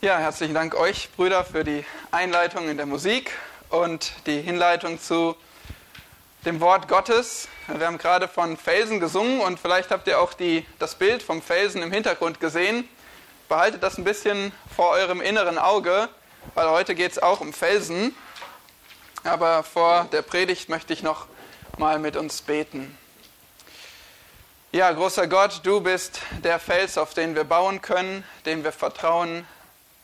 Ja, herzlichen Dank euch, Brüder, für die Einleitung in der Musik und die Hinleitung zu dem Wort Gottes. Wir haben gerade von Felsen gesungen und vielleicht habt ihr auch die, das Bild vom Felsen im Hintergrund gesehen. Behaltet das ein bisschen vor eurem inneren Auge, weil heute geht es auch um Felsen. Aber vor der Predigt möchte ich noch mal mit uns beten. Ja, großer Gott, du bist der Fels, auf den wir bauen können, dem wir vertrauen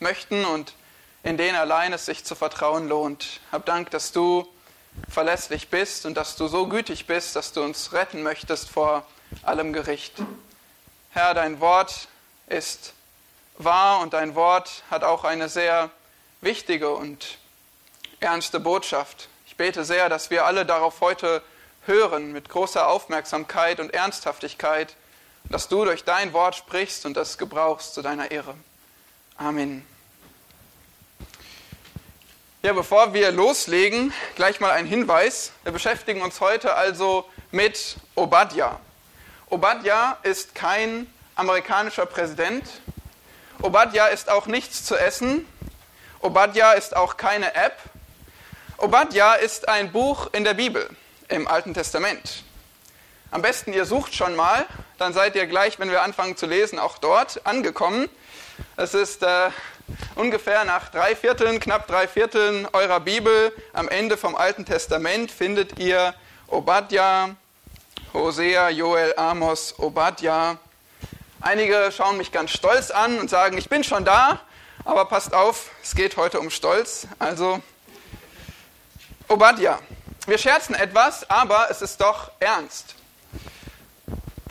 möchten und in den allein es sich zu vertrauen lohnt. Hab Dank, dass du verlässlich bist und dass du so gütig bist, dass du uns retten möchtest vor allem Gericht. Herr, dein Wort ist wahr und dein Wort hat auch eine sehr wichtige und ernste Botschaft. Ich bete sehr, dass wir alle darauf heute hören mit großer Aufmerksamkeit und Ernsthaftigkeit, dass du durch dein Wort sprichst und das gebrauchst zu deiner Ehre. Amen. Ja, bevor wir loslegen, gleich mal ein Hinweis. Wir beschäftigen uns heute also mit Obadja. Obadja ist kein amerikanischer Präsident. Obadja ist auch nichts zu essen. Obadja ist auch keine App. Obadja ist ein Buch in der Bibel, im Alten Testament. Am besten ihr sucht schon mal, dann seid ihr gleich, wenn wir anfangen zu lesen, auch dort angekommen. Es ist äh, ungefähr nach drei Vierteln, knapp drei Vierteln eurer Bibel, am Ende vom Alten Testament, findet ihr Obadja, Hosea, Joel, Amos, Obadja. Einige schauen mich ganz stolz an und sagen, ich bin schon da, aber passt auf, es geht heute um Stolz. Also, Obadja. Wir scherzen etwas, aber es ist doch ernst.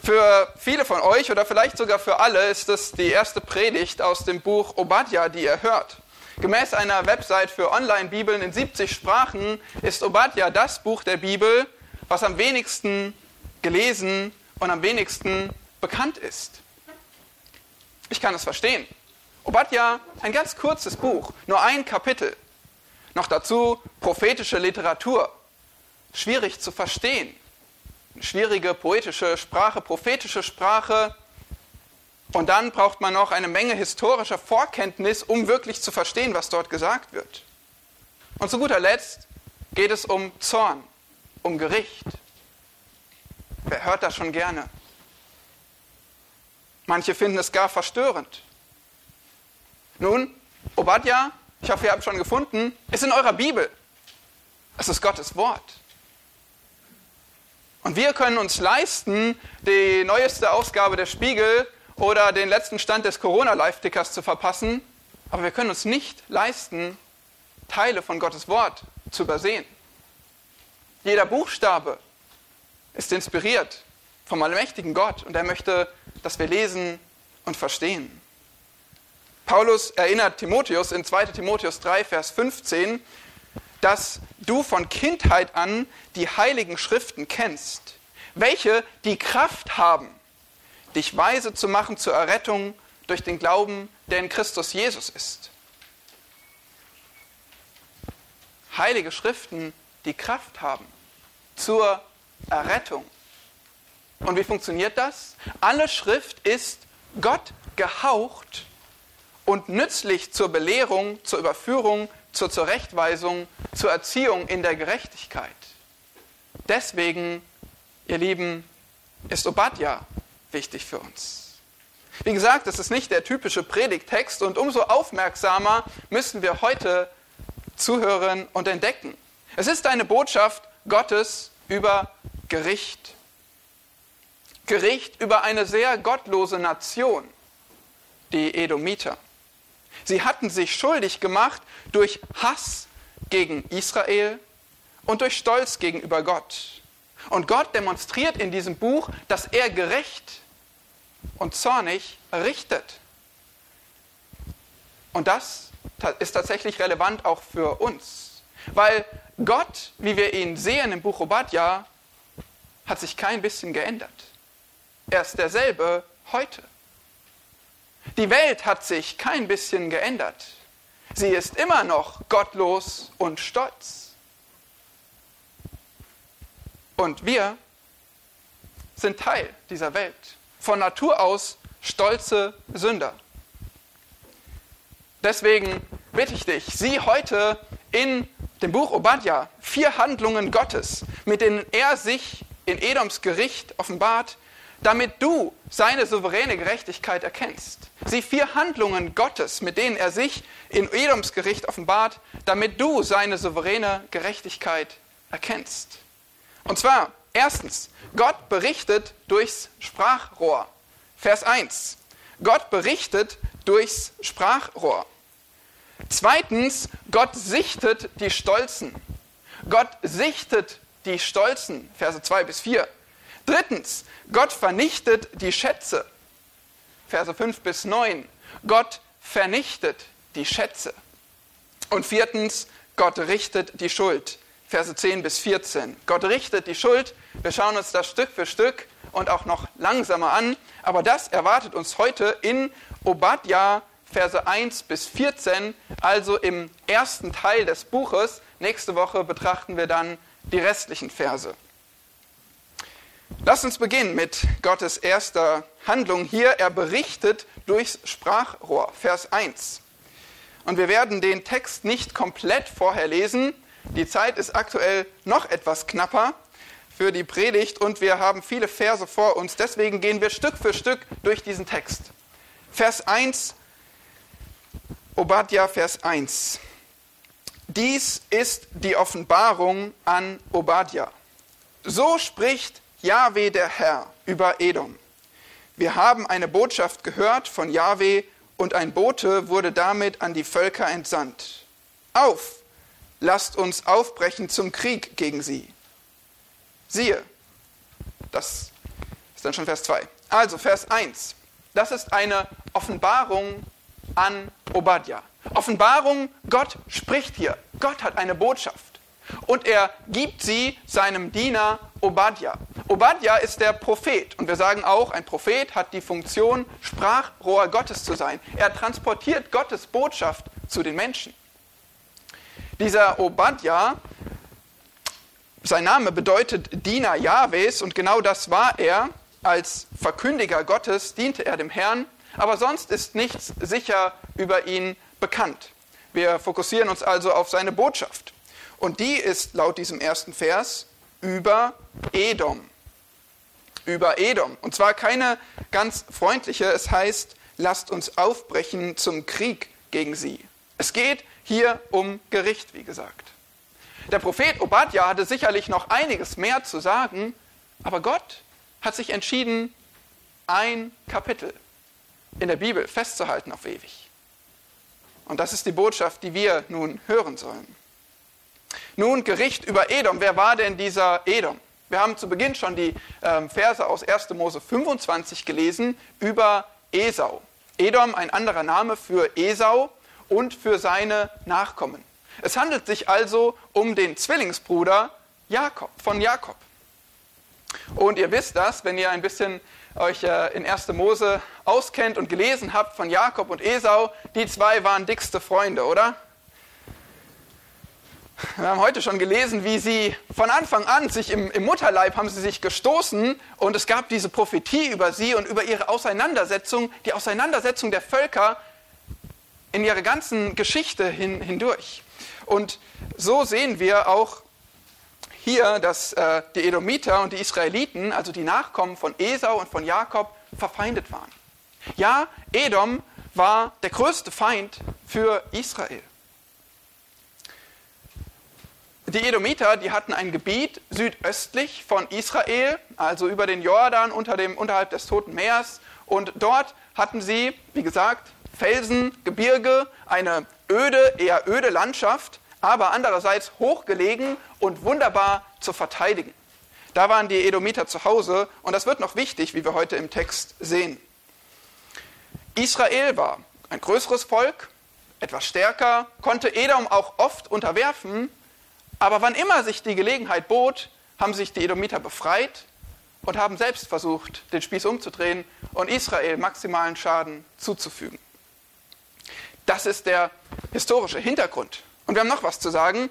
Für viele von euch oder vielleicht sogar für alle ist es die erste Predigt aus dem Buch Obadja, die ihr hört. Gemäß einer Website für Online-Bibeln in 70 Sprachen ist Obadja das Buch der Bibel, was am wenigsten gelesen und am wenigsten bekannt ist. Ich kann es verstehen. Obadja, ein ganz kurzes Buch, nur ein Kapitel. Noch dazu prophetische Literatur. Schwierig zu verstehen schwierige poetische Sprache, prophetische Sprache. Und dann braucht man noch eine Menge historischer Vorkenntnis, um wirklich zu verstehen, was dort gesagt wird. Und zu guter Letzt geht es um Zorn, um Gericht. Wer hört das schon gerne? Manche finden es gar verstörend. Nun, Obadja, ich hoffe, ihr habt schon gefunden, ist in eurer Bibel. Es ist Gottes Wort. Und wir können uns leisten, die neueste Ausgabe der Spiegel oder den letzten Stand des Corona-Live-Tickers zu verpassen, aber wir können uns nicht leisten, Teile von Gottes Wort zu übersehen. Jeder Buchstabe ist inspiriert vom allmächtigen Gott und er möchte, dass wir lesen und verstehen. Paulus erinnert Timotheus in 2 Timotheus 3, Vers 15, dass du von Kindheit an die heiligen Schriften kennst, welche die Kraft haben, dich weise zu machen zur Errettung durch den Glauben, der in Christus Jesus ist. Heilige Schriften, die Kraft haben zur Errettung. Und wie funktioniert das? Alle Schrift ist Gott gehaucht und nützlich zur Belehrung, zur Überführung, zur Zurechtweisung, zur Erziehung in der Gerechtigkeit. Deswegen, ihr Lieben, ist Obadja wichtig für uns. Wie gesagt, es ist nicht der typische Predigtext und umso aufmerksamer müssen wir heute zuhören und entdecken. Es ist eine Botschaft Gottes über Gericht. Gericht über eine sehr gottlose Nation, die Edomiter. Sie hatten sich schuldig gemacht durch Hass gegen Israel und durch Stolz gegenüber Gott. Und Gott demonstriert in diesem Buch, dass er gerecht und zornig richtet. Und das ist tatsächlich relevant auch für uns. Weil Gott, wie wir ihn sehen im Buch Obadja, hat sich kein bisschen geändert. Er ist derselbe heute. Die Welt hat sich kein bisschen geändert. Sie ist immer noch gottlos und stolz. Und wir sind Teil dieser Welt. Von Natur aus stolze Sünder. Deswegen bitte ich dich, sieh heute in dem Buch Obadja vier Handlungen Gottes, mit denen er sich in Edoms Gericht offenbart, damit du seine souveräne Gerechtigkeit erkennst. Sieh vier Handlungen Gottes, mit denen er sich in Edoms Gericht offenbart, damit du seine souveräne Gerechtigkeit erkennst. Und zwar, erstens, Gott berichtet durchs Sprachrohr. Vers 1. Gott berichtet durchs Sprachrohr. Zweitens, Gott sichtet die Stolzen. Gott sichtet die Stolzen, Verse 2 bis 4. Drittens, Gott vernichtet die Schätze, Verse 5 bis 9. Gott vernichtet die Schätze. Und viertens, Gott richtet die Schuld, Verse 10 bis 14. Gott richtet die Schuld. Wir schauen uns das Stück für Stück und auch noch langsamer an. Aber das erwartet uns heute in Obadja Verse 1 bis 14, also im ersten Teil des Buches. Nächste Woche betrachten wir dann die restlichen Verse. Lass uns beginnen mit Gottes erster Handlung hier. Er berichtet durchs Sprachrohr, Vers 1. Und wir werden den Text nicht komplett vorher lesen. Die Zeit ist aktuell noch etwas knapper für die Predigt und wir haben viele Verse vor uns. Deswegen gehen wir Stück für Stück durch diesen Text. Vers 1 Obadja, Vers 1. Dies ist die Offenbarung an Obadja. So spricht Jahwe der Herr über Edom. Wir haben eine Botschaft gehört von Jahwe und ein Bote wurde damit an die Völker entsandt. Auf, lasst uns aufbrechen zum Krieg gegen sie. Siehe, das ist dann schon Vers 2. Also Vers 1. Das ist eine Offenbarung an Obadja. Offenbarung, Gott spricht hier. Gott hat eine Botschaft. Und er gibt sie seinem Diener Obadja. Obadja ist der Prophet. Und wir sagen auch, ein Prophet hat die Funktion, Sprachrohr Gottes zu sein. Er transportiert Gottes Botschaft zu den Menschen. Dieser Obadja, sein Name bedeutet Diener Jahwes und genau das war er. Als Verkündiger Gottes diente er dem Herrn aber sonst ist nichts sicher über ihn bekannt. Wir fokussieren uns also auf seine Botschaft. Und die ist laut diesem ersten Vers über Edom. Über Edom. Und zwar keine ganz freundliche. Es heißt, lasst uns aufbrechen zum Krieg gegen sie. Es geht hier um Gericht, wie gesagt. Der Prophet Obadja hatte sicherlich noch einiges mehr zu sagen, aber Gott hat sich entschieden, ein Kapitel in der Bibel festzuhalten auf ewig. Und das ist die Botschaft, die wir nun hören sollen. Nun Gericht über Edom. Wer war denn dieser Edom? Wir haben zu Beginn schon die ähm, Verse aus 1. Mose 25 gelesen über Esau. Edom, ein anderer Name für Esau und für seine Nachkommen. Es handelt sich also um den Zwillingsbruder Jakob, von Jakob. Und ihr wisst das, wenn ihr ein bisschen euch äh, in 1. Mose auskennt und gelesen habt von Jakob und Esau, die zwei waren dickste Freunde, oder? Wir haben heute schon gelesen, wie sie von Anfang an sich im, im, Mutterleib haben sie sich gestoßen und es gab diese Prophetie über sie und über ihre Auseinandersetzung, die Auseinandersetzung der Völker in ihrer ganzen Geschichte hin, hindurch. Und so sehen wir auch hier, dass äh, die Edomiter und die Israeliten, also die Nachkommen von Esau und von Jakob, verfeindet waren. Ja, Edom war der größte Feind für Israel. Die Edomiter, die hatten ein Gebiet südöstlich von Israel, also über den Jordan unter dem, unterhalb des Toten Meers. Und dort hatten sie, wie gesagt, Felsen, Gebirge, eine öde, eher öde Landschaft aber andererseits hochgelegen und wunderbar zu verteidigen. Da waren die Edomiter zu Hause und das wird noch wichtig, wie wir heute im Text sehen. Israel war ein größeres Volk, etwas stärker, konnte Edom auch oft unterwerfen, aber wann immer sich die Gelegenheit bot, haben sich die Edomiter befreit und haben selbst versucht, den Spieß umzudrehen und Israel maximalen Schaden zuzufügen. Das ist der historische Hintergrund und wir haben noch was zu sagen,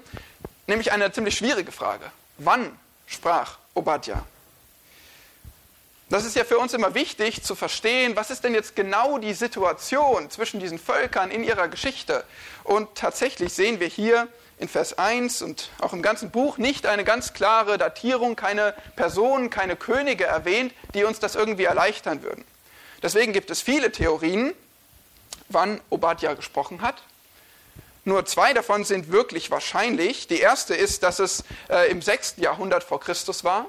nämlich eine ziemlich schwierige Frage. Wann sprach Obadja? Das ist ja für uns immer wichtig zu verstehen, was ist denn jetzt genau die Situation zwischen diesen Völkern in ihrer Geschichte. Und tatsächlich sehen wir hier in Vers 1 und auch im ganzen Buch nicht eine ganz klare Datierung, keine Personen, keine Könige erwähnt, die uns das irgendwie erleichtern würden. Deswegen gibt es viele Theorien, wann Obadja gesprochen hat. Nur zwei davon sind wirklich wahrscheinlich. Die erste ist, dass es äh, im 6. Jahrhundert vor Christus war.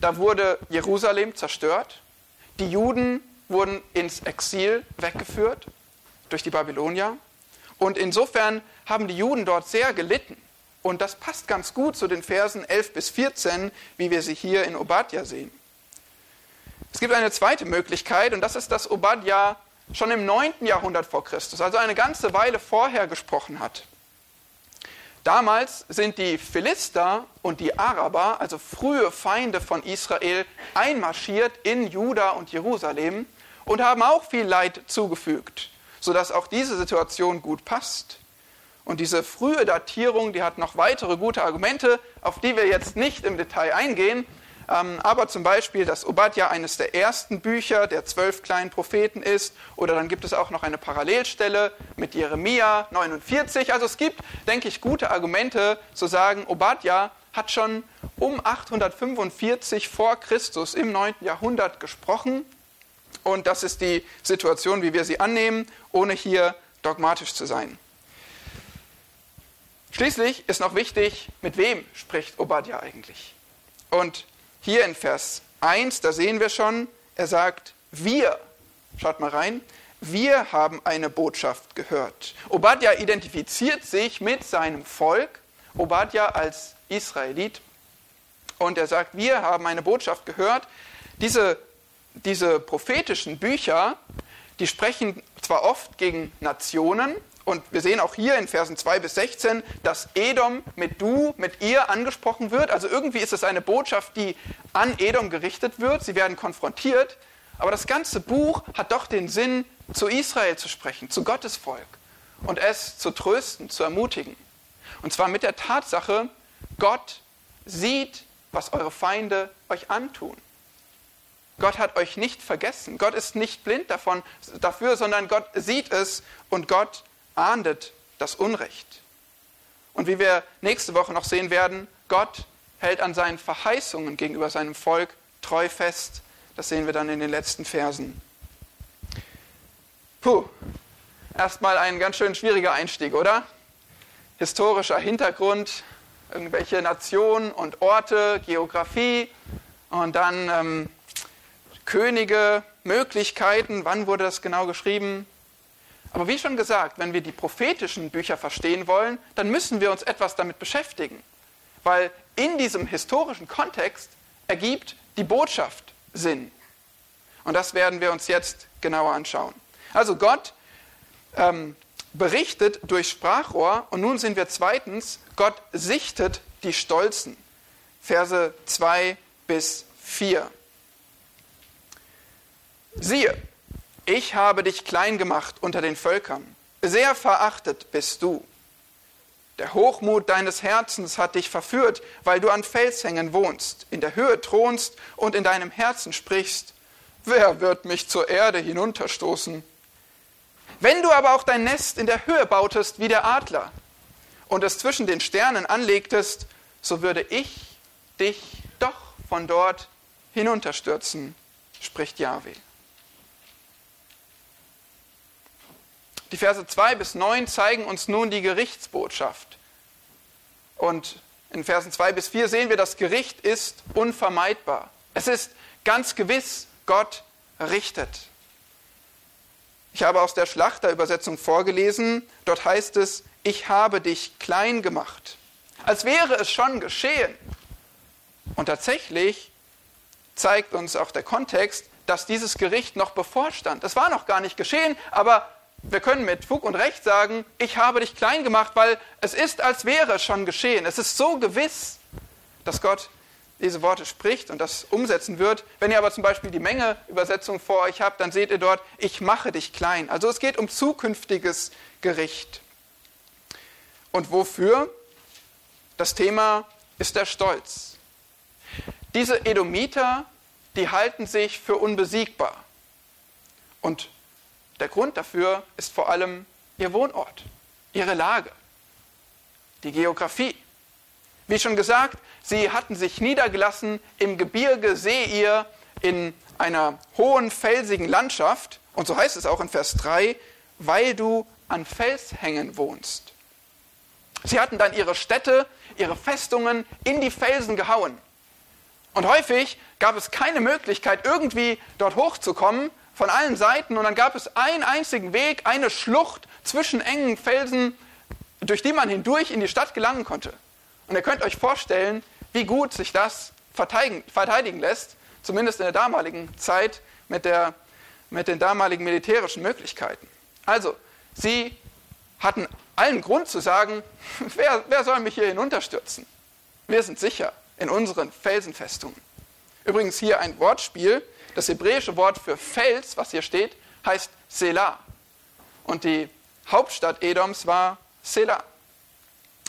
Da wurde Jerusalem zerstört. Die Juden wurden ins Exil weggeführt durch die Babylonier. Und insofern haben die Juden dort sehr gelitten. Und das passt ganz gut zu den Versen 11 bis 14, wie wir sie hier in Obadja sehen. Es gibt eine zweite Möglichkeit, und das ist, dass Obadja schon im 9. Jahrhundert vor Christus, also eine ganze Weile vorher gesprochen hat. Damals sind die Philister und die Araber, also frühe Feinde von Israel, einmarschiert in Juda und Jerusalem und haben auch viel Leid zugefügt, sodass auch diese Situation gut passt. Und diese frühe Datierung, die hat noch weitere gute Argumente, auf die wir jetzt nicht im Detail eingehen, ähm, aber zum Beispiel, dass Obadja eines der ersten Bücher der zwölf kleinen Propheten ist. Oder dann gibt es auch noch eine Parallelstelle mit Jeremia 49. Also es gibt, denke ich, gute Argumente zu sagen, Obadja hat schon um 845 vor Christus im 9. Jahrhundert gesprochen. Und das ist die Situation, wie wir sie annehmen, ohne hier dogmatisch zu sein. Schließlich ist noch wichtig, mit wem spricht Obadja eigentlich? Und hier in Vers 1, da sehen wir schon, er sagt, wir, schaut mal rein, wir haben eine Botschaft gehört. Obadja identifiziert sich mit seinem Volk, Obadja als Israelit, und er sagt, wir haben eine Botschaft gehört. Diese, diese prophetischen Bücher, die sprechen zwar oft gegen Nationen, und wir sehen auch hier in Versen 2 bis 16, dass Edom mit du, mit ihr angesprochen wird. Also irgendwie ist es eine Botschaft, die an Edom gerichtet wird. Sie werden konfrontiert. Aber das ganze Buch hat doch den Sinn, zu Israel zu sprechen, zu Gottes Volk und es zu trösten, zu ermutigen. Und zwar mit der Tatsache, Gott sieht, was eure Feinde euch antun. Gott hat euch nicht vergessen. Gott ist nicht blind davon, dafür, sondern Gott sieht es und Gott ahndet das Unrecht. Und wie wir nächste Woche noch sehen werden, Gott hält an seinen Verheißungen gegenüber seinem Volk treu fest. Das sehen wir dann in den letzten Versen. Puh, erstmal ein ganz schön schwieriger Einstieg, oder? Historischer Hintergrund, irgendwelche Nationen und Orte, Geografie und dann ähm, Könige, Möglichkeiten, wann wurde das genau geschrieben? Aber wie schon gesagt, wenn wir die prophetischen Bücher verstehen wollen, dann müssen wir uns etwas damit beschäftigen. Weil in diesem historischen Kontext ergibt die Botschaft Sinn. Und das werden wir uns jetzt genauer anschauen. Also Gott ähm, berichtet durch Sprachrohr und nun sind wir zweitens, Gott sichtet die Stolzen. Verse 2 bis 4. Siehe, ich habe dich klein gemacht unter den Völkern, sehr verachtet bist du. Der Hochmut deines Herzens hat dich verführt, weil du an Felshängen wohnst, in der Höhe thronst und in deinem Herzen sprichst, wer wird mich zur Erde hinunterstoßen? Wenn du aber auch dein Nest in der Höhe bautest wie der Adler und es zwischen den Sternen anlegtest, so würde ich dich doch von dort hinunterstürzen, spricht Yahweh. Die Verse 2 bis 9 zeigen uns nun die Gerichtsbotschaft. Und in Versen 2 bis 4 sehen wir, das Gericht ist unvermeidbar. Es ist ganz gewiss, Gott richtet. Ich habe aus der Schlachterübersetzung vorgelesen, dort heißt es, ich habe dich klein gemacht. Als wäre es schon geschehen. Und tatsächlich zeigt uns auch der Kontext, dass dieses Gericht noch bevorstand. Es war noch gar nicht geschehen, aber wir können mit Fug und Recht sagen, ich habe dich klein gemacht, weil es ist, als wäre es schon geschehen. Es ist so gewiss, dass Gott diese Worte spricht und das umsetzen wird. Wenn ihr aber zum Beispiel die Menge-Übersetzung vor euch habt, dann seht ihr dort, ich mache dich klein. Also es geht um zukünftiges Gericht. Und wofür? Das Thema ist der Stolz. Diese Edomiter, die halten sich für unbesiegbar. Und der Grund dafür ist vor allem ihr Wohnort, ihre Lage, die Geografie. Wie schon gesagt, sie hatten sich niedergelassen im Gebirge Seir in einer hohen felsigen Landschaft. Und so heißt es auch in Vers 3, weil du an Felshängen wohnst. Sie hatten dann ihre Städte, ihre Festungen in die Felsen gehauen. Und häufig gab es keine Möglichkeit, irgendwie dort hochzukommen von allen Seiten. Und dann gab es einen einzigen Weg, eine Schlucht zwischen engen Felsen, durch die man hindurch in die Stadt gelangen konnte. Und ihr könnt euch vorstellen, wie gut sich das verteidigen, verteidigen lässt, zumindest in der damaligen Zeit mit, der, mit den damaligen militärischen Möglichkeiten. Also, sie hatten allen Grund zu sagen, wer, wer soll mich hier hinunterstürzen? Wir sind sicher in unseren Felsenfestungen. Übrigens hier ein Wortspiel. Das hebräische Wort für Fels, was hier steht, heißt Selah. Und die Hauptstadt Edoms war Selah.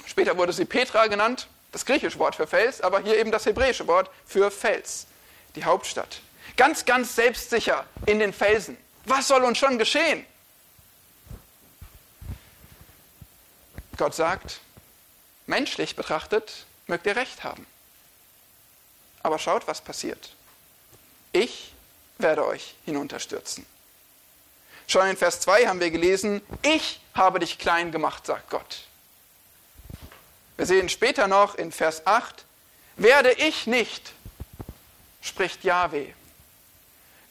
Später wurde sie Petra genannt, das griechische Wort für Fels, aber hier eben das hebräische Wort für Fels, die Hauptstadt. Ganz, ganz selbstsicher in den Felsen. Was soll uns schon geschehen? Gott sagt, menschlich betrachtet mögt ihr recht haben. Aber schaut, was passiert. Ich werde euch hinunterstürzen. Schon in Vers 2 haben wir gelesen, ich habe dich klein gemacht, sagt Gott. Wir sehen später noch in Vers 8, werde ich nicht, spricht Yahweh.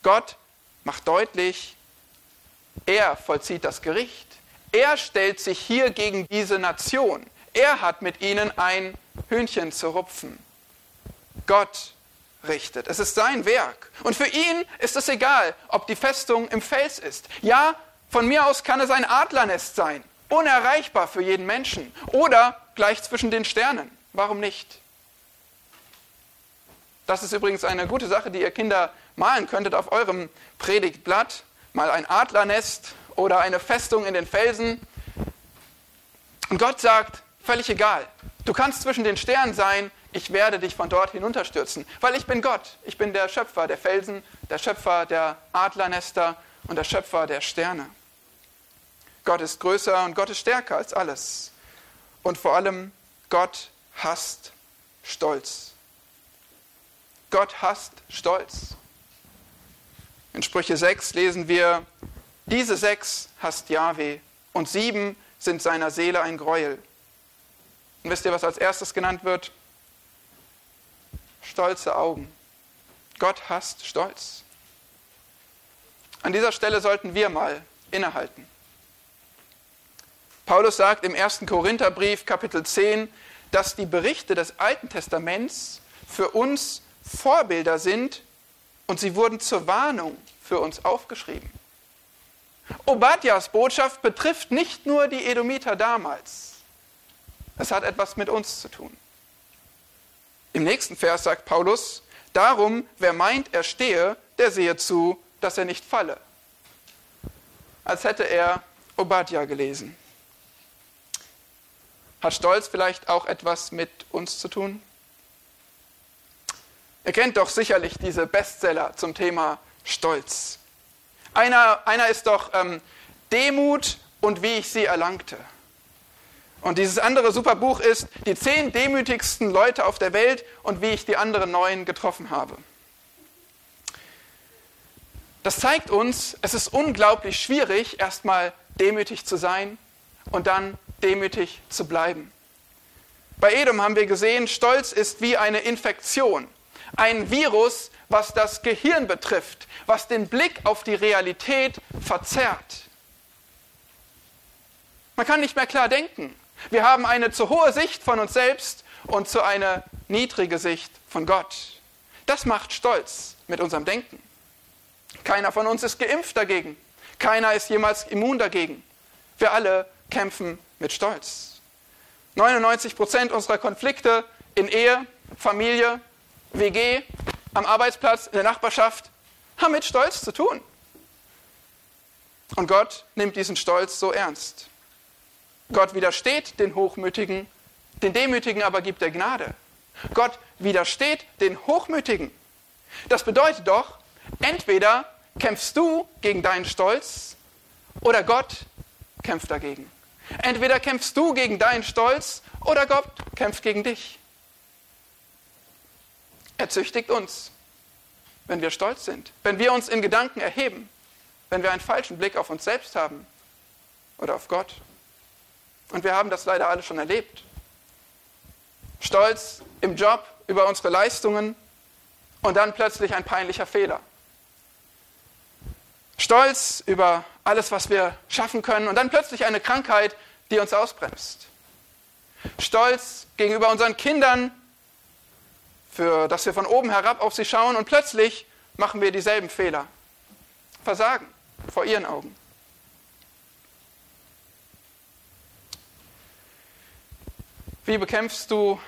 Gott macht deutlich, er vollzieht das Gericht. Er stellt sich hier gegen diese Nation. Er hat mit ihnen ein Hühnchen zu rupfen. Gott richtet. Es ist sein Werk. Und für ihn ist es egal, ob die Festung im Fels ist. Ja, von mir aus kann es ein Adlernest sein, unerreichbar für jeden Menschen. Oder gleich zwischen den Sternen. Warum nicht? Das ist übrigens eine gute Sache, die ihr Kinder malen könntet auf eurem Predigtblatt. Mal ein Adlernest oder eine Festung in den Felsen. Und Gott sagt, völlig egal, du kannst zwischen den Sternen sein, ich werde dich von dort hinunterstürzen, weil ich bin Gott, ich bin der Schöpfer der Felsen, der Schöpfer der Adlernester und der Schöpfer der Sterne. Gott ist größer und Gott ist stärker als alles. Und vor allem, Gott hasst Stolz. Gott hasst Stolz. In Sprüche 6 lesen wir, diese sechs hasst Yahweh und sieben sind seiner Seele ein Gräuel. Und wisst ihr, was als erstes genannt wird? Stolze Augen. Gott hasst Stolz. An dieser Stelle sollten wir mal innehalten. Paulus sagt im 1. Korintherbrief Kapitel 10, dass die Berichte des Alten Testaments für uns Vorbilder sind und sie wurden zur Warnung für uns aufgeschrieben. Obadjas Botschaft betrifft nicht nur die Edomiter damals. Es hat etwas mit uns zu tun. Im nächsten Vers sagt Paulus, darum, wer meint, er stehe, der sehe zu, dass er nicht falle. Als hätte er Obadja gelesen. Hat Stolz vielleicht auch etwas mit uns zu tun? Ihr kennt doch sicherlich diese Bestseller zum Thema Stolz. Einer, einer ist doch ähm, Demut und wie ich sie erlangte. Und dieses andere super Buch ist Die zehn demütigsten Leute auf der Welt und wie ich die anderen neun getroffen habe. Das zeigt uns, es ist unglaublich schwierig, erstmal demütig zu sein und dann demütig zu bleiben. Bei Edom haben wir gesehen, Stolz ist wie eine Infektion, ein Virus, was das Gehirn betrifft, was den Blick auf die Realität verzerrt. Man kann nicht mehr klar denken. Wir haben eine zu hohe Sicht von uns selbst und zu eine niedrige Sicht von Gott. Das macht Stolz mit unserem Denken. Keiner von uns ist geimpft dagegen. Keiner ist jemals immun dagegen. Wir alle kämpfen mit Stolz. 99 Prozent unserer Konflikte in Ehe, Familie, WG, am Arbeitsplatz, in der Nachbarschaft, haben mit Stolz zu tun. Und Gott nimmt diesen Stolz so ernst. Gott widersteht den Hochmütigen, den Demütigen aber gibt er Gnade. Gott widersteht den Hochmütigen. Das bedeutet doch, entweder kämpfst du gegen deinen Stolz oder Gott kämpft dagegen. Entweder kämpfst du gegen deinen Stolz oder Gott kämpft gegen dich. Er züchtigt uns, wenn wir stolz sind, wenn wir uns in Gedanken erheben, wenn wir einen falschen Blick auf uns selbst haben oder auf Gott. Und wir haben das leider alle schon erlebt. Stolz im Job über unsere Leistungen und dann plötzlich ein peinlicher Fehler. Stolz über alles, was wir schaffen können und dann plötzlich eine Krankheit, die uns ausbremst. Stolz gegenüber unseren Kindern, für, dass wir von oben herab auf sie schauen und plötzlich machen wir dieselben Fehler. Versagen vor ihren Augen. Wie bekämpfst du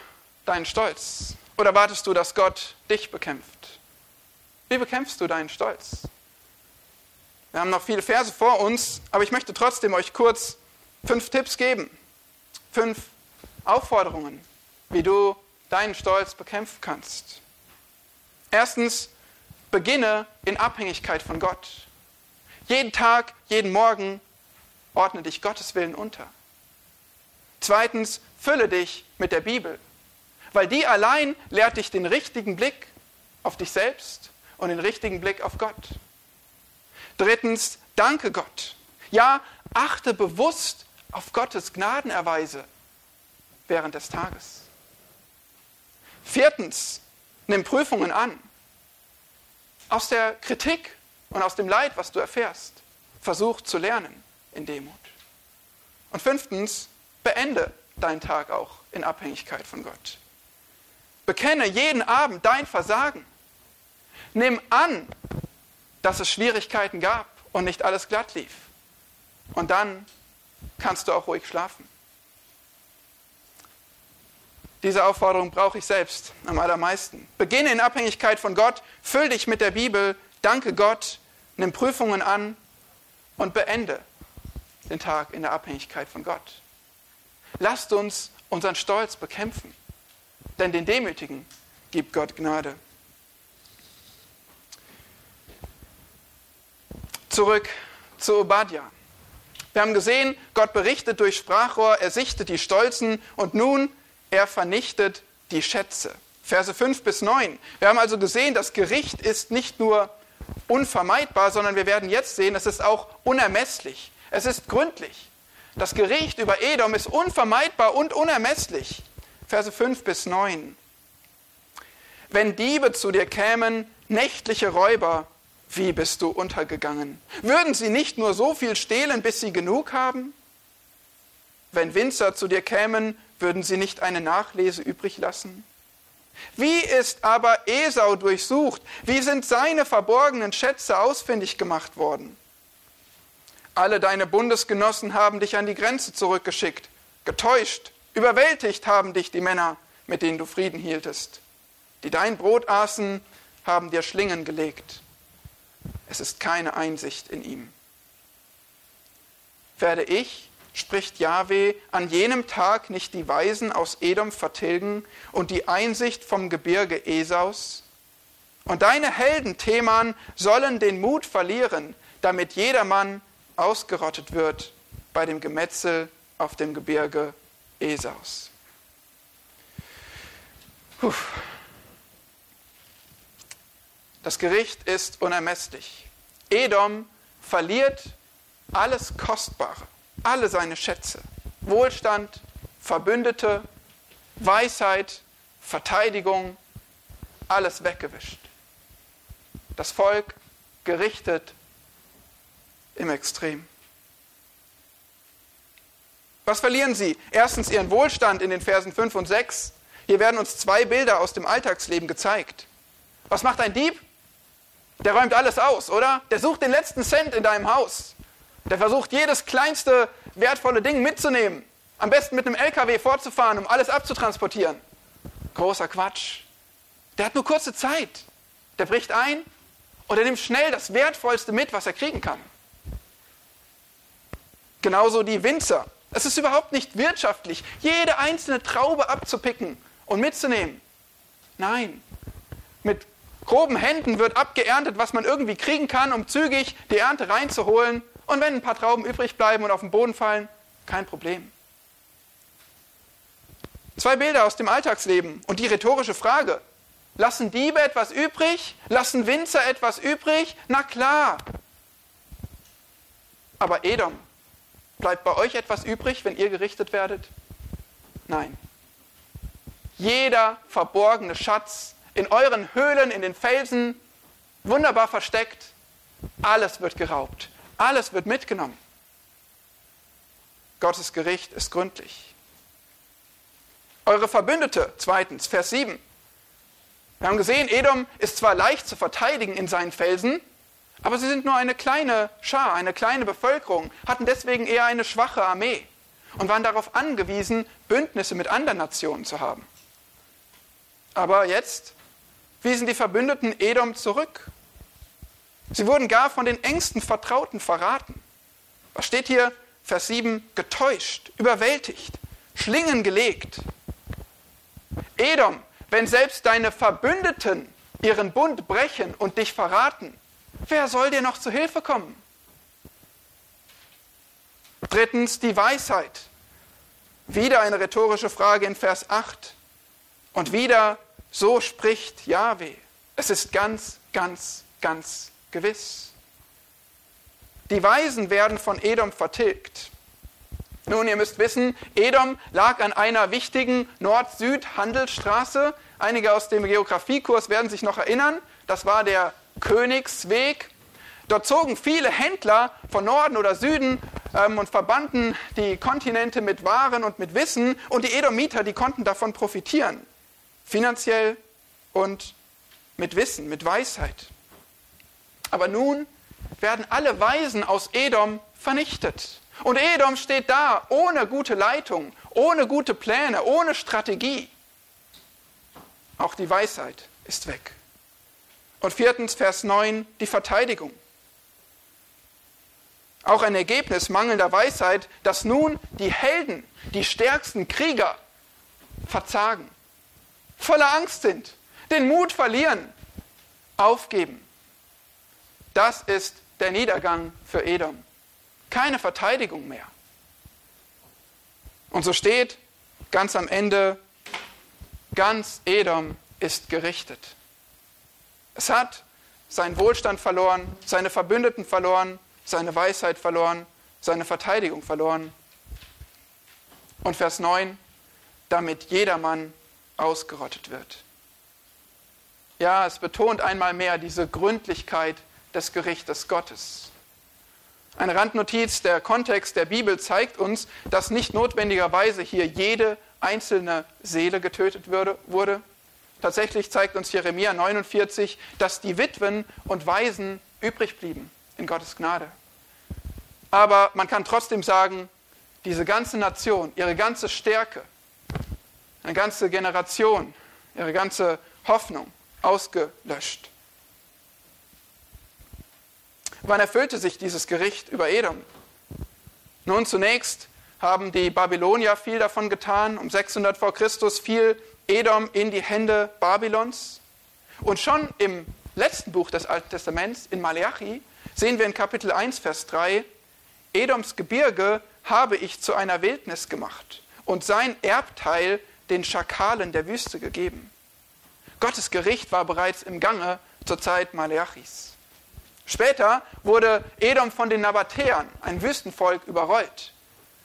deinen Stolz? Oder wartest du, dass Gott dich bekämpft? Wie bekämpfst du deinen Stolz? Wir haben noch viele Verse vor uns, aber ich möchte trotzdem euch kurz fünf Tipps geben. Fünf Aufforderungen, wie du deinen Stolz bekämpfen kannst. Erstens, beginne in Abhängigkeit von Gott. Jeden Tag, jeden Morgen ordne dich Gottes Willen unter. Zweitens, fülle dich mit der Bibel, weil die allein lehrt dich den richtigen Blick auf dich selbst und den richtigen Blick auf Gott. Drittens, danke Gott. Ja, achte bewusst auf Gottes Gnadenerweise während des Tages. Viertens, nimm Prüfungen an. Aus der Kritik und aus dem Leid, was du erfährst, versuch zu lernen in Demut. Und fünftens, beende deinen Tag auch in Abhängigkeit von Gott. Bekenne jeden Abend dein Versagen. Nimm an, dass es Schwierigkeiten gab und nicht alles glatt lief. Und dann kannst du auch ruhig schlafen. Diese Aufforderung brauche ich selbst am allermeisten. Beginne in Abhängigkeit von Gott, füll dich mit der Bibel, danke Gott, nimm Prüfungen an und beende den Tag in der Abhängigkeit von Gott. Lasst uns unseren Stolz bekämpfen, denn den Demütigen gibt Gott Gnade. Zurück zu Obadja. Wir haben gesehen, Gott berichtet durch Sprachrohr, er sichtet die Stolzen und nun er vernichtet die Schätze. Verse 5 bis 9. Wir haben also gesehen, das Gericht ist nicht nur unvermeidbar, sondern wir werden jetzt sehen, es ist auch unermesslich. Es ist gründlich. Das Gericht über Edom ist unvermeidbar und unermesslich. Verse 5 bis 9. Wenn Diebe zu dir kämen, nächtliche Räuber, wie bist du untergegangen? Würden sie nicht nur so viel stehlen, bis sie genug haben? Wenn Winzer zu dir kämen, würden sie nicht eine Nachlese übrig lassen? Wie ist aber Esau durchsucht? Wie sind seine verborgenen Schätze ausfindig gemacht worden? Alle deine Bundesgenossen haben dich an die Grenze zurückgeschickt. Getäuscht, überwältigt haben dich die Männer, mit denen du Frieden hieltest. Die dein Brot aßen, haben dir Schlingen gelegt. Es ist keine Einsicht in ihm. Werde ich, spricht Jahweh, an jenem Tag nicht die Weisen aus Edom vertilgen und die Einsicht vom Gebirge Esaus? Und deine Helden, Theman, sollen den Mut verlieren, damit jedermann ausgerottet wird bei dem Gemetzel auf dem Gebirge Esaus. Puh. Das Gericht ist unermesslich. Edom verliert alles Kostbare, alle seine Schätze. Wohlstand, Verbündete, Weisheit, Verteidigung, alles weggewischt. Das Volk gerichtet im Extrem. Was verlieren sie? Erstens ihren Wohlstand in den Versen 5 und 6. Hier werden uns zwei Bilder aus dem Alltagsleben gezeigt. Was macht ein Dieb? Der räumt alles aus, oder? Der sucht den letzten Cent in deinem Haus. Der versucht jedes kleinste wertvolle Ding mitzunehmen. Am besten mit einem LKW fortzufahren, um alles abzutransportieren. Großer Quatsch. Der hat nur kurze Zeit. Der bricht ein und er nimmt schnell das Wertvollste mit, was er kriegen kann. Genauso die Winzer. Es ist überhaupt nicht wirtschaftlich, jede einzelne Traube abzupicken und mitzunehmen. Nein, mit groben Händen wird abgeerntet, was man irgendwie kriegen kann, um zügig die Ernte reinzuholen. Und wenn ein paar Trauben übrig bleiben und auf den Boden fallen, kein Problem. Zwei Bilder aus dem Alltagsleben und die rhetorische Frage. Lassen Diebe etwas übrig? Lassen Winzer etwas übrig? Na klar. Aber Edom, bleibt bei euch etwas übrig, wenn ihr gerichtet werdet? Nein. Jeder verborgene Schatz in euren Höhlen, in den Felsen, wunderbar versteckt, alles wird geraubt, alles wird mitgenommen. Gottes Gericht ist gründlich. Eure Verbündete, zweitens, Vers 7. Wir haben gesehen, Edom ist zwar leicht zu verteidigen in seinen Felsen, aber sie sind nur eine kleine Schar, eine kleine Bevölkerung, hatten deswegen eher eine schwache Armee und waren darauf angewiesen, Bündnisse mit anderen Nationen zu haben. Aber jetzt wiesen die Verbündeten Edom zurück. Sie wurden gar von den engsten Vertrauten verraten. Was steht hier? Vers 7, getäuscht, überwältigt, Schlingen gelegt. Edom, wenn selbst deine Verbündeten ihren Bund brechen und dich verraten, wer soll dir noch zu Hilfe kommen? Drittens die Weisheit. Wieder eine rhetorische Frage in Vers 8. Und wieder, so spricht Yahweh. Es ist ganz, ganz, ganz gewiss. Die Weisen werden von Edom vertilgt. Nun, ihr müsst wissen, Edom lag an einer wichtigen Nord-Süd-Handelsstraße. Einige aus dem Geografiekurs werden sich noch erinnern. Das war der Königsweg. Dort zogen viele Händler von Norden oder Süden ähm, und verbanden die Kontinente mit Waren und mit Wissen. Und die Edomiter, die konnten davon profitieren. Finanziell und mit Wissen, mit Weisheit. Aber nun werden alle Weisen aus Edom vernichtet. Und Edom steht da ohne gute Leitung, ohne gute Pläne, ohne Strategie. Auch die Weisheit ist weg. Und viertens, Vers 9, die Verteidigung. Auch ein Ergebnis mangelnder Weisheit, dass nun die Helden, die stärksten Krieger verzagen, voller Angst sind, den Mut verlieren, aufgeben. Das ist der Niedergang für Edom keine Verteidigung mehr. Und so steht ganz am Ende, ganz Edom ist gerichtet. Es hat seinen Wohlstand verloren, seine Verbündeten verloren, seine Weisheit verloren, seine Verteidigung verloren. Und Vers 9, damit jedermann ausgerottet wird. Ja, es betont einmal mehr diese Gründlichkeit des Gerichtes Gottes. Eine Randnotiz, der Kontext der Bibel zeigt uns, dass nicht notwendigerweise hier jede einzelne Seele getötet wurde. Tatsächlich zeigt uns Jeremia 49, dass die Witwen und Waisen übrig blieben in Gottes Gnade. Aber man kann trotzdem sagen, diese ganze Nation, ihre ganze Stärke, eine ganze Generation, ihre ganze Hoffnung ausgelöscht. Wann erfüllte sich dieses Gericht über Edom? Nun, zunächst haben die Babylonier viel davon getan. Um 600 vor Christus fiel Edom in die Hände Babylons. Und schon im letzten Buch des Alten Testaments, in Malachi, sehen wir in Kapitel 1, Vers 3, Edoms Gebirge habe ich zu einer Wildnis gemacht und sein Erbteil den Schakalen der Wüste gegeben. Gottes Gericht war bereits im Gange zur Zeit Malachis. Später wurde Edom von den Nabatäern, ein Wüstenvolk, überrollt.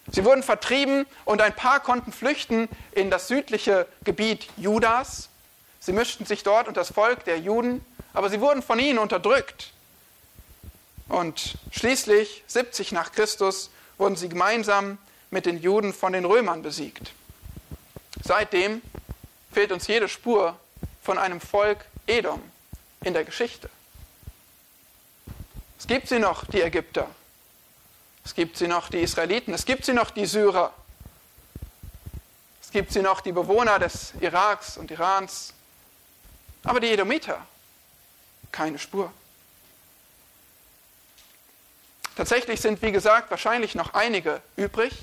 Sie wurden vertrieben und ein paar konnten flüchten in das südliche Gebiet Judas. Sie mischten sich dort unter das Volk der Juden, aber sie wurden von ihnen unterdrückt. Und schließlich, 70 nach Christus, wurden sie gemeinsam mit den Juden von den Römern besiegt. Seitdem fehlt uns jede Spur von einem Volk Edom in der Geschichte. Es gibt sie noch, die Ägypter. Es gibt sie noch, die Israeliten. Es gibt sie noch, die Syrer. Es gibt sie noch, die Bewohner des Iraks und Irans. Aber die Edomiter, keine Spur. Tatsächlich sind, wie gesagt, wahrscheinlich noch einige übrig.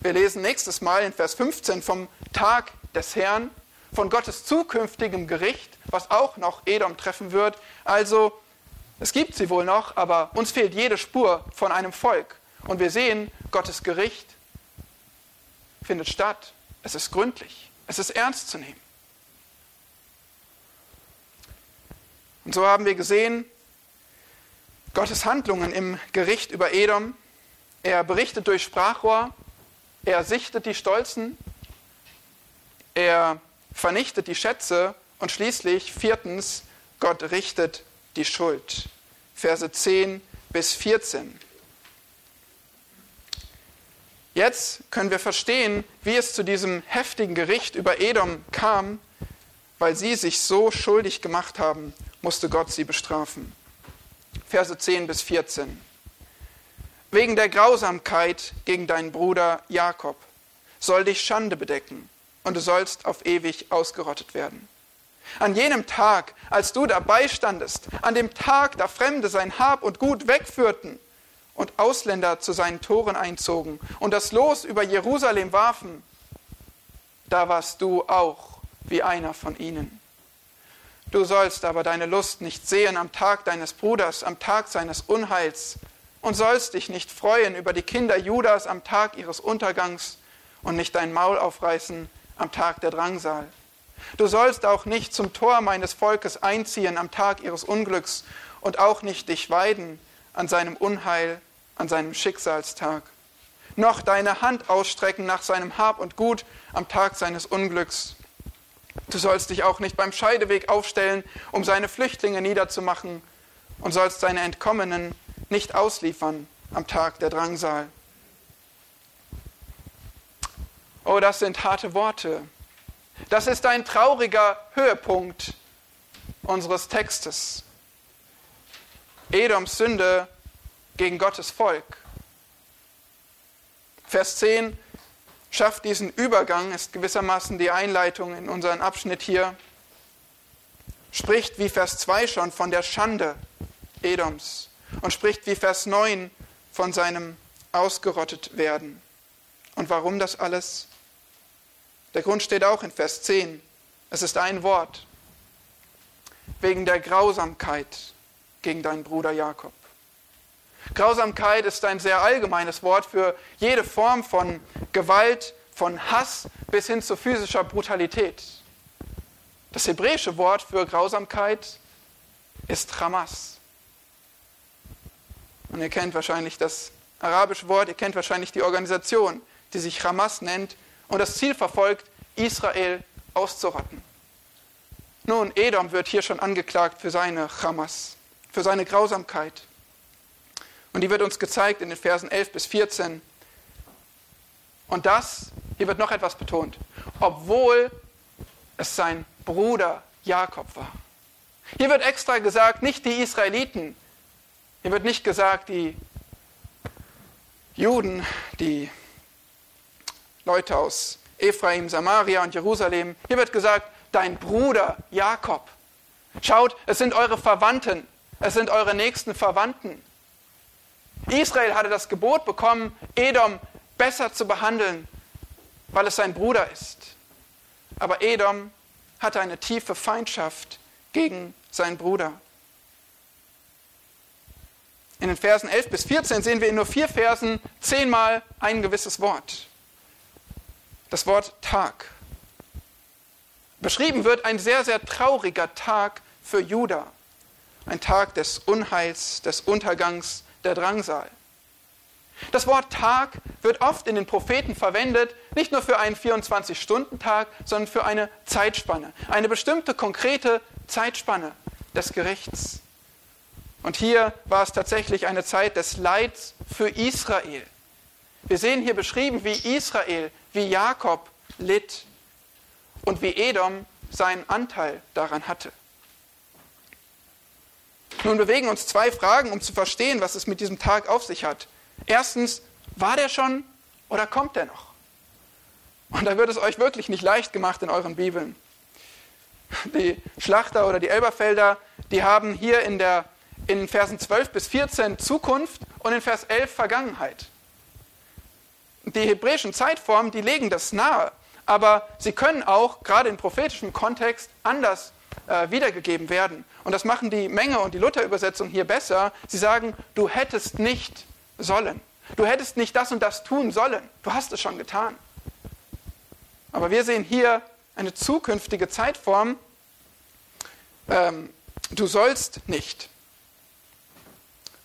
Wir lesen nächstes Mal in Vers 15 vom Tag des Herrn, von Gottes zukünftigem Gericht, was auch noch Edom treffen wird. Also es gibt sie wohl noch, aber uns fehlt jede Spur von einem Volk. Und wir sehen, Gottes Gericht findet statt. Es ist gründlich. Es ist ernst zu nehmen. Und so haben wir gesehen, Gottes Handlungen im Gericht über Edom. Er berichtet durch Sprachrohr, er sichtet die Stolzen, er vernichtet die Schätze und schließlich viertens, Gott richtet die Schuld. Verse 10 bis 14. Jetzt können wir verstehen, wie es zu diesem heftigen Gericht über Edom kam, weil sie sich so schuldig gemacht haben, musste Gott sie bestrafen. Verse 10 bis 14. Wegen der Grausamkeit gegen deinen Bruder Jakob soll dich Schande bedecken und du sollst auf ewig ausgerottet werden. An jenem Tag, als du dabei standest, an dem Tag, da Fremde sein Hab und Gut wegführten und Ausländer zu seinen Toren einzogen und das Los über Jerusalem warfen, da warst du auch wie einer von ihnen. Du sollst aber deine Lust nicht sehen am Tag deines Bruders, am Tag seines Unheils, und sollst dich nicht freuen über die Kinder Judas am Tag ihres Untergangs und nicht dein Maul aufreißen am Tag der Drangsal. Du sollst auch nicht zum Tor meines Volkes einziehen am Tag ihres Unglücks und auch nicht dich weiden an seinem Unheil, an seinem Schicksalstag. Noch deine Hand ausstrecken nach seinem Hab und Gut am Tag seines Unglücks. Du sollst dich auch nicht beim Scheideweg aufstellen, um seine Flüchtlinge niederzumachen, und sollst seine Entkommenen nicht ausliefern am Tag der Drangsal. Oh, das sind harte Worte. Das ist ein trauriger Höhepunkt unseres Textes. Edoms Sünde gegen Gottes Volk. Vers 10 schafft diesen Übergang, ist gewissermaßen die Einleitung in unseren Abschnitt hier, spricht wie Vers 2 schon von der Schande Edoms und spricht wie Vers 9 von seinem ausgerottet werden. Und warum das alles? Der Grund steht auch in Vers 10. Es ist ein Wort. Wegen der Grausamkeit gegen deinen Bruder Jakob. Grausamkeit ist ein sehr allgemeines Wort für jede Form von Gewalt, von Hass bis hin zu physischer Brutalität. Das hebräische Wort für Grausamkeit ist Hamas. Und ihr kennt wahrscheinlich das arabische Wort, ihr kennt wahrscheinlich die Organisation, die sich Hamas nennt und das Ziel verfolgt, Israel auszurotten. Nun, Edom wird hier schon angeklagt für seine Hamas, für seine Grausamkeit. Und die wird uns gezeigt in den Versen 11 bis 14. Und das, hier wird noch etwas betont, obwohl es sein Bruder Jakob war. Hier wird extra gesagt, nicht die Israeliten, hier wird nicht gesagt, die Juden, die Leute aus Ephraim, Samaria und Jerusalem. Hier wird gesagt, dein Bruder Jakob. Schaut, es sind eure Verwandten, es sind eure nächsten Verwandten. Israel hatte das Gebot bekommen, Edom besser zu behandeln, weil es sein Bruder ist. Aber Edom hatte eine tiefe Feindschaft gegen seinen Bruder. In den Versen 11 bis 14 sehen wir in nur vier Versen zehnmal ein gewisses Wort. Das Wort Tag. Beschrieben wird ein sehr, sehr trauriger Tag für Juda. Ein Tag des Unheils, des Untergangs, der Drangsal. Das Wort Tag wird oft in den Propheten verwendet, nicht nur für einen 24-Stunden-Tag, sondern für eine Zeitspanne, eine bestimmte konkrete Zeitspanne des Gerichts. Und hier war es tatsächlich eine Zeit des Leids für Israel. Wir sehen hier beschrieben, wie Israel, wie Jakob litt und wie Edom seinen Anteil daran hatte. Nun bewegen uns zwei Fragen, um zu verstehen, was es mit diesem Tag auf sich hat. Erstens, war der schon oder kommt der noch? Und da wird es euch wirklich nicht leicht gemacht in euren Bibeln. Die Schlachter oder die Elberfelder, die haben hier in, der, in Versen 12 bis 14 Zukunft und in Vers 11 Vergangenheit. Die hebräischen Zeitformen, die legen das nahe, aber sie können auch, gerade im prophetischen Kontext, anders äh, wiedergegeben werden. Und das machen die Menge und die Luther-Übersetzung hier besser. Sie sagen, du hättest nicht sollen. Du hättest nicht das und das tun sollen. Du hast es schon getan. Aber wir sehen hier eine zukünftige Zeitform. Ähm, du sollst nicht.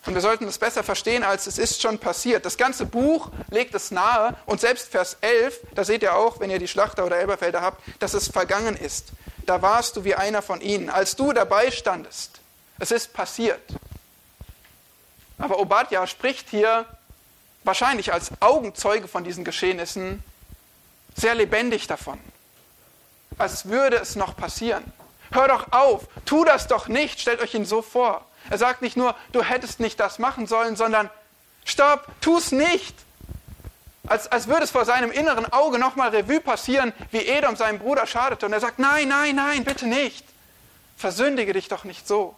Und wir sollten das besser verstehen, als es ist schon passiert. Das ganze Buch legt es nahe und selbst Vers 11, da seht ihr auch, wenn ihr die Schlachter oder Elberfelder habt, dass es vergangen ist. Da warst du wie einer von ihnen, als du dabei standest. Es ist passiert. Aber Obadja spricht hier wahrscheinlich als Augenzeuge von diesen Geschehnissen sehr lebendig davon. Als würde es noch passieren. Hör doch auf, tu das doch nicht, stellt euch ihn so vor. Er sagt nicht nur, du hättest nicht das machen sollen, sondern stopp, tu es nicht. Als, als würde es vor seinem inneren Auge nochmal Revue passieren, wie Edom seinem Bruder schadete. Und er sagt, nein, nein, nein, bitte nicht. Versündige dich doch nicht so.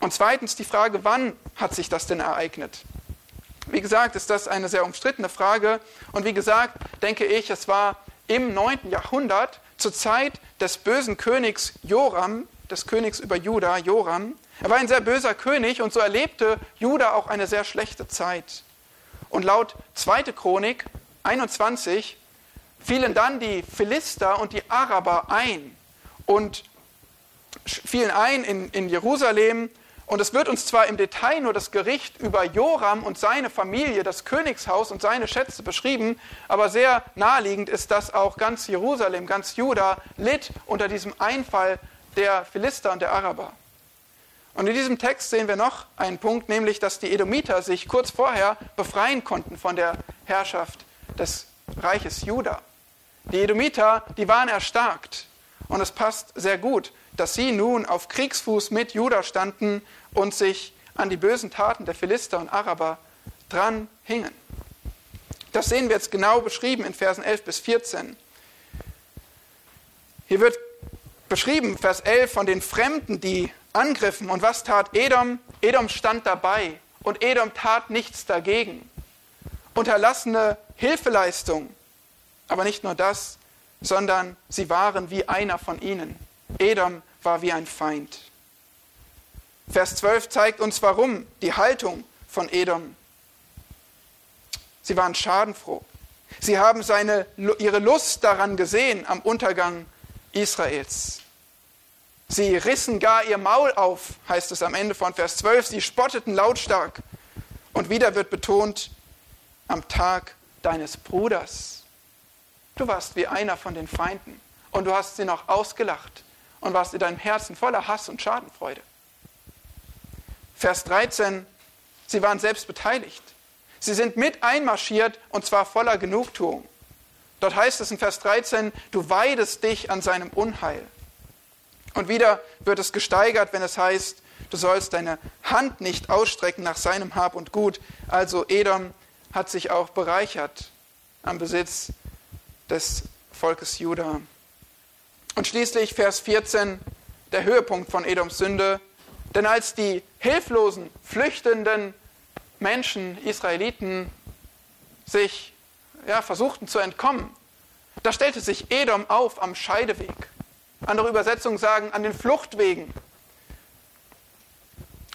Und zweitens die Frage, wann hat sich das denn ereignet? Wie gesagt, ist das eine sehr umstrittene Frage. Und wie gesagt, denke ich, es war im 9. Jahrhundert zur Zeit des bösen Königs Joram, des Königs über Juda, Joram. Er war ein sehr böser König und so erlebte Juda auch eine sehr schlechte Zeit. Und laut 2. Chronik 21 fielen dann die Philister und die Araber ein und fielen ein in, in Jerusalem. Und es wird uns zwar im Detail nur das Gericht über Joram und seine Familie, das Königshaus und seine Schätze beschrieben, aber sehr naheliegend ist, dass auch ganz Jerusalem, ganz Juda litt unter diesem Einfall der Philister und der Araber. Und in diesem Text sehen wir noch einen Punkt, nämlich dass die Edomiter sich kurz vorher befreien konnten von der Herrschaft des Reiches Juda. Die Edomiter, die waren erstarkt. Und es passt sehr gut, dass sie nun auf Kriegsfuß mit Juda standen und sich an die bösen Taten der Philister und Araber dran hingen. Das sehen wir jetzt genau beschrieben in Versen 11 bis 14. Hier wird beschrieben, Vers 11, von den Fremden, die angriffen. Und was tat Edom? Edom stand dabei und Edom tat nichts dagegen. Unterlassene Hilfeleistung. Aber nicht nur das, sondern sie waren wie einer von ihnen. Edom war wie ein Feind. Vers 12 zeigt uns warum, die Haltung von Edom. Sie waren schadenfroh. Sie haben seine, ihre Lust daran gesehen am Untergang Israels. Sie rissen gar ihr Maul auf, heißt es am Ende von Vers 12. Sie spotteten lautstark. Und wieder wird betont, am Tag deines Bruders. Du warst wie einer von den Feinden und du hast sie noch ausgelacht und warst in deinem Herzen voller Hass und Schadenfreude. Vers 13, sie waren selbst beteiligt. Sie sind mit einmarschiert und zwar voller Genugtuung. Dort heißt es in Vers 13, du weidest dich an seinem Unheil. Und wieder wird es gesteigert, wenn es heißt, du sollst deine Hand nicht ausstrecken nach seinem Hab und Gut. Also Edom hat sich auch bereichert am Besitz des Volkes Juda. Und schließlich Vers 14, der Höhepunkt von Edoms Sünde. Denn als die hilflosen, flüchtenden Menschen, Israeliten, sich ja, versuchten zu entkommen. Da stellte sich Edom auf am Scheideweg. Andere Übersetzungen sagen an den Fluchtwegen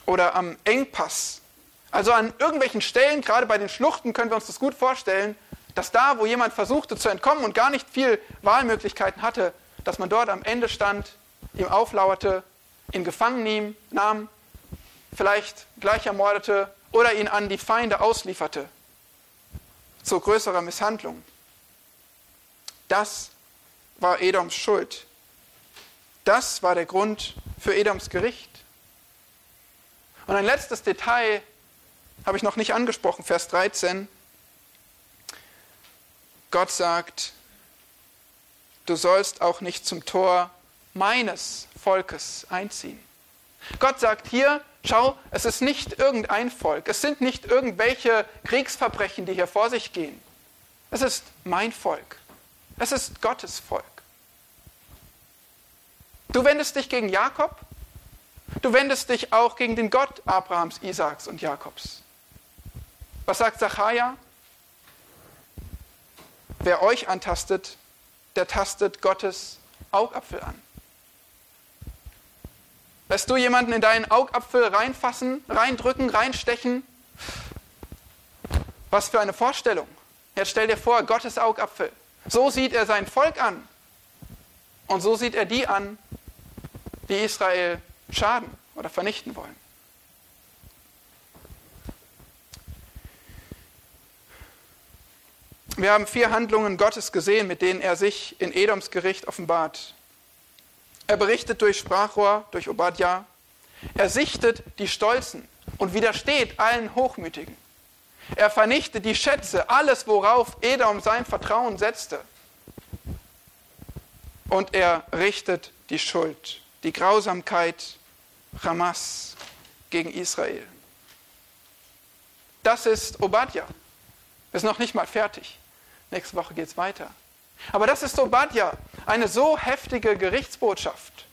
oder am Engpass. Also an irgendwelchen Stellen, gerade bei den Schluchten, können wir uns das gut vorstellen, dass da, wo jemand versuchte zu entkommen und gar nicht viel Wahlmöglichkeiten hatte, dass man dort am Ende stand, ihm auflauerte, ihn gefangen nahm, vielleicht gleich ermordete oder ihn an die Feinde auslieferte zu größerer Misshandlung. Das war Edoms Schuld. Das war der Grund für Edoms Gericht. Und ein letztes Detail habe ich noch nicht angesprochen, Vers 13. Gott sagt, du sollst auch nicht zum Tor meines Volkes einziehen. Gott sagt hier, schau, es ist nicht irgendein Volk, es sind nicht irgendwelche Kriegsverbrechen, die hier vor sich gehen. Es ist mein Volk. Es ist Gottes Volk. Du wendest dich gegen Jakob, du wendest dich auch gegen den Gott Abrahams, Isaaks und Jakobs. Was sagt Zachariah? Wer euch antastet, der tastet Gottes Augapfel an. Lässt du jemanden in deinen Augapfel reinfassen, reindrücken, reinstechen? Was für eine Vorstellung. Jetzt stell dir vor, Gottes Augapfel. So sieht er sein Volk an. Und so sieht er die an, die Israel schaden oder vernichten wollen. Wir haben vier Handlungen Gottes gesehen, mit denen er sich in Edoms Gericht offenbart. Er berichtet durch Sprachrohr, durch Obadja. Er sichtet die Stolzen und widersteht allen Hochmütigen. Er vernichtet die Schätze, alles, worauf Edom sein Vertrauen setzte. Und er richtet die Schuld, die Grausamkeit Hamas gegen Israel. Das ist Obadja. Ist noch nicht mal fertig. Nächste Woche geht es weiter. Aber das ist Obadja, eine so heftige Gerichtsbotschaft.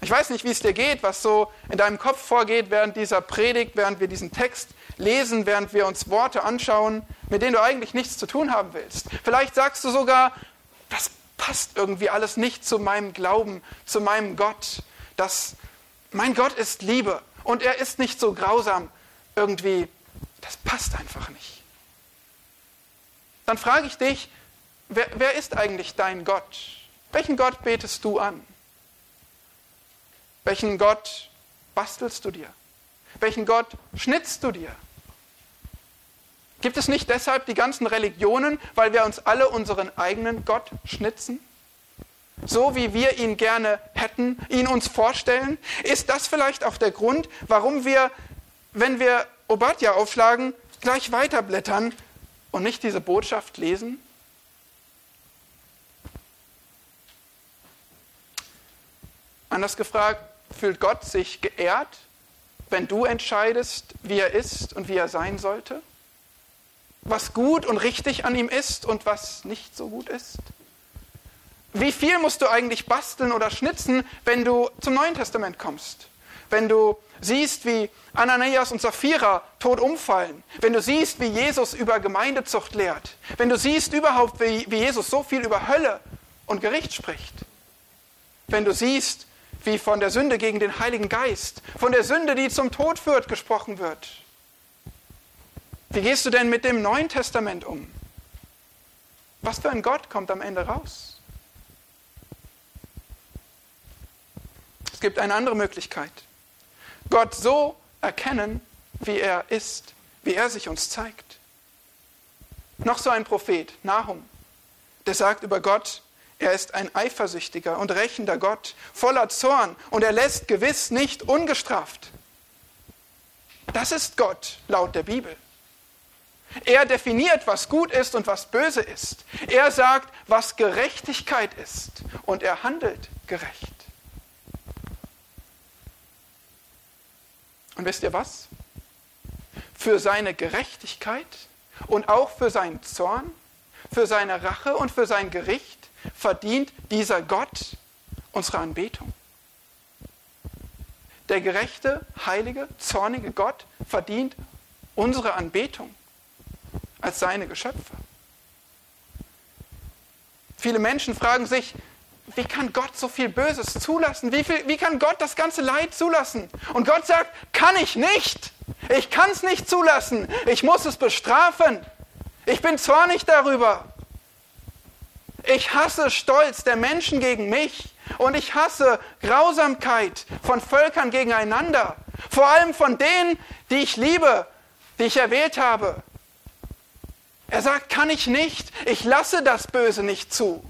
Ich weiß nicht, wie es dir geht, was so in deinem Kopf vorgeht während dieser Predigt, während wir diesen Text lesen, während wir uns Worte anschauen, mit denen du eigentlich nichts zu tun haben willst. Vielleicht sagst du sogar, das passt irgendwie alles nicht zu meinem Glauben, zu meinem Gott. Das, mein Gott ist Liebe und er ist nicht so grausam. Irgendwie, das passt einfach nicht. Dann frage ich dich, wer, wer ist eigentlich dein Gott? Welchen Gott betest du an? Welchen Gott bastelst du dir? Welchen Gott schnitzt du dir? Gibt es nicht deshalb die ganzen Religionen, weil wir uns alle unseren eigenen Gott schnitzen? So wie wir ihn gerne hätten, ihn uns vorstellen? Ist das vielleicht auch der Grund, warum wir, wenn wir Obadja aufschlagen, gleich weiterblättern und nicht diese Botschaft lesen? Anders gefragt, fühlt Gott sich geehrt, wenn du entscheidest, wie er ist und wie er sein sollte? Was gut und richtig an ihm ist und was nicht so gut ist? Wie viel musst du eigentlich basteln oder schnitzen, wenn du zum Neuen Testament kommst? Wenn du siehst, wie Ananias und Sapphira tot umfallen, wenn du siehst, wie Jesus über Gemeindezucht lehrt, wenn du siehst überhaupt, wie, wie Jesus so viel über Hölle und Gericht spricht, wenn du siehst, wie von der Sünde gegen den Heiligen Geist, von der Sünde, die zum Tod führt, gesprochen wird. Wie gehst du denn mit dem Neuen Testament um? Was für ein Gott kommt am Ende raus? Es gibt eine andere Möglichkeit. Gott so erkennen, wie er ist, wie er sich uns zeigt. Noch so ein Prophet, Nahum, der sagt über Gott, er ist ein eifersüchtiger und rächender Gott, voller Zorn, und er lässt gewiss nicht ungestraft. Das ist Gott laut der Bibel. Er definiert, was gut ist und was böse ist. Er sagt, was Gerechtigkeit ist, und er handelt gerecht. Und wisst ihr was? Für seine Gerechtigkeit und auch für seinen Zorn, für seine Rache und für sein Gericht verdient dieser Gott unsere Anbetung. Der gerechte, heilige, zornige Gott verdient unsere Anbetung als seine Geschöpfe. Viele Menschen fragen sich, wie kann Gott so viel Böses zulassen? Wie, viel, wie kann Gott das ganze Leid zulassen? Und Gott sagt, kann ich nicht. Ich kann es nicht zulassen. Ich muss es bestrafen. Ich bin zornig darüber. Ich hasse Stolz der Menschen gegen mich und ich hasse Grausamkeit von Völkern gegeneinander, vor allem von denen, die ich liebe, die ich erwählt habe. Er sagt, kann ich nicht, ich lasse das Böse nicht zu.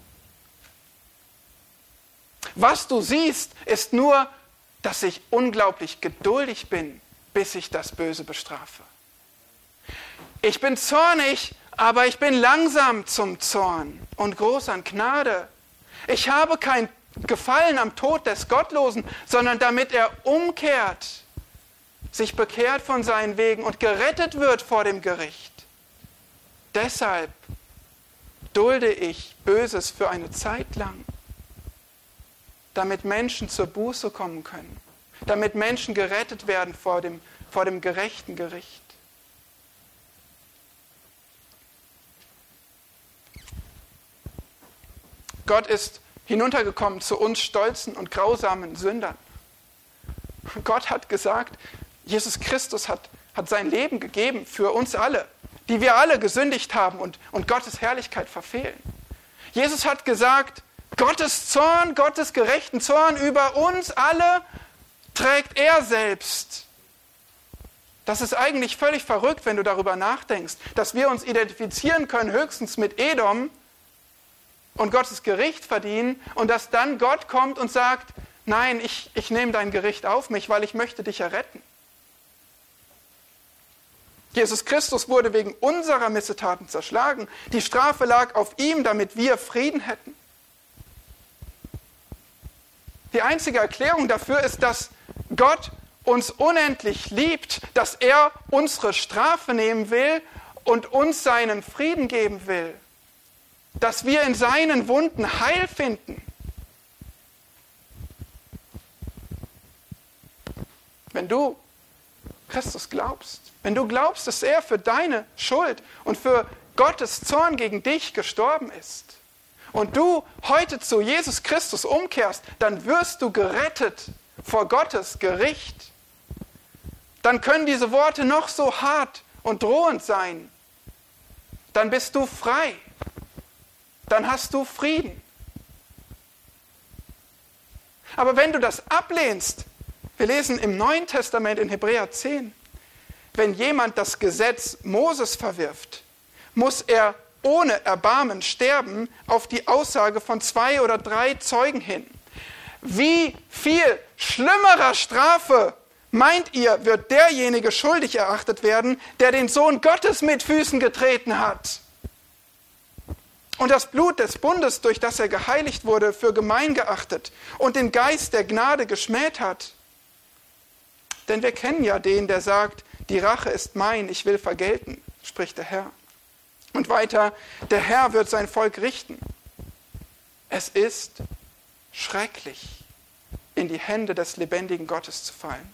Was du siehst, ist nur, dass ich unglaublich geduldig bin, bis ich das Böse bestrafe. Ich bin zornig, aber ich bin langsam zum Zorn und groß an Gnade. Ich habe kein Gefallen am Tod des Gottlosen, sondern damit er umkehrt, sich bekehrt von seinen Wegen und gerettet wird vor dem Gericht. Deshalb dulde ich Böses für eine Zeit lang, damit Menschen zur Buße kommen können, damit Menschen gerettet werden vor dem, vor dem gerechten Gericht. Gott ist hinuntergekommen zu uns stolzen und grausamen Sündern. Gott hat gesagt, Jesus Christus hat, hat sein Leben gegeben für uns alle, die wir alle gesündigt haben und, und Gottes Herrlichkeit verfehlen. Jesus hat gesagt, Gottes Zorn, Gottes gerechten Zorn über uns alle trägt er selbst. Das ist eigentlich völlig verrückt, wenn du darüber nachdenkst, dass wir uns identifizieren können höchstens mit Edom und Gottes Gericht verdienen und dass dann Gott kommt und sagt, nein, ich, ich nehme dein Gericht auf mich, weil ich möchte dich erretten. Jesus Christus wurde wegen unserer Missetaten zerschlagen. Die Strafe lag auf ihm, damit wir Frieden hätten. Die einzige Erklärung dafür ist, dass Gott uns unendlich liebt, dass er unsere Strafe nehmen will und uns seinen Frieden geben will, dass wir in seinen Wunden Heil finden. Wenn du Christus glaubst, wenn du glaubst, dass er für deine Schuld und für Gottes Zorn gegen dich gestorben ist und du heute zu Jesus Christus umkehrst, dann wirst du gerettet vor Gottes Gericht. Dann können diese Worte noch so hart und drohend sein. Dann bist du frei. Dann hast du Frieden. Aber wenn du das ablehnst, wir lesen im Neuen Testament in Hebräer 10, wenn jemand das Gesetz Moses verwirft, muss er ohne Erbarmen sterben auf die Aussage von zwei oder drei Zeugen hin. Wie viel schlimmerer Strafe, meint ihr, wird derjenige schuldig erachtet werden, der den Sohn Gottes mit Füßen getreten hat? Und das Blut des Bundes, durch das er geheiligt wurde, für gemein geachtet und den Geist der Gnade geschmäht hat. Denn wir kennen ja den, der sagt, die Rache ist mein, ich will vergelten, spricht der Herr. Und weiter, der Herr wird sein Volk richten. Es ist schrecklich, in die Hände des lebendigen Gottes zu fallen.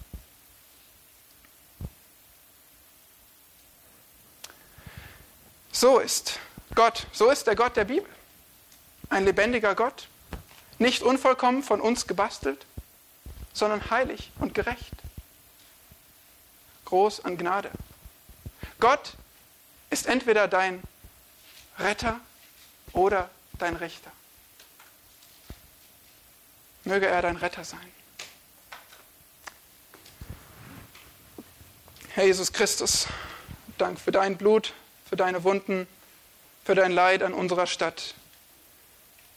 So ist Gott, so ist der Gott der Bibel. Ein lebendiger Gott, nicht unvollkommen von uns gebastelt, sondern heilig und gerecht groß an Gnade. Gott ist entweder dein Retter oder dein Richter. Möge er dein Retter sein. Herr Jesus Christus, Dank für dein Blut, für deine Wunden, für dein Leid an unserer Stadt.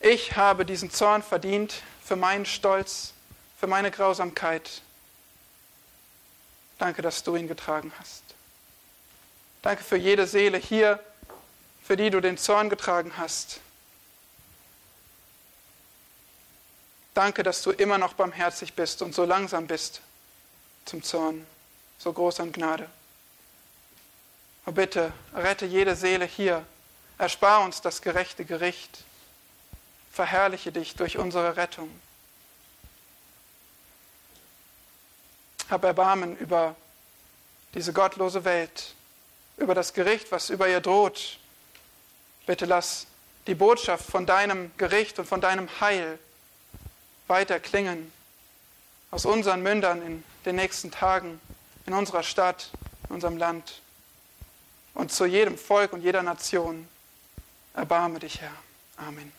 Ich habe diesen Zorn verdient für meinen Stolz, für meine Grausamkeit, Danke, dass du ihn getragen hast. Danke für jede Seele hier, für die du den Zorn getragen hast. Danke, dass du immer noch barmherzig bist und so langsam bist zum Zorn, so groß an Gnade. Oh bitte, rette jede Seele hier, erspar uns das gerechte Gericht, verherrliche dich durch unsere Rettung. Hab Erbarmen über diese gottlose Welt, über das Gericht, was über ihr droht. Bitte lass die Botschaft von deinem Gericht und von deinem Heil weiter klingen aus unseren Mündern in den nächsten Tagen, in unserer Stadt, in unserem Land und zu jedem Volk und jeder Nation. Erbarme dich, Herr. Amen.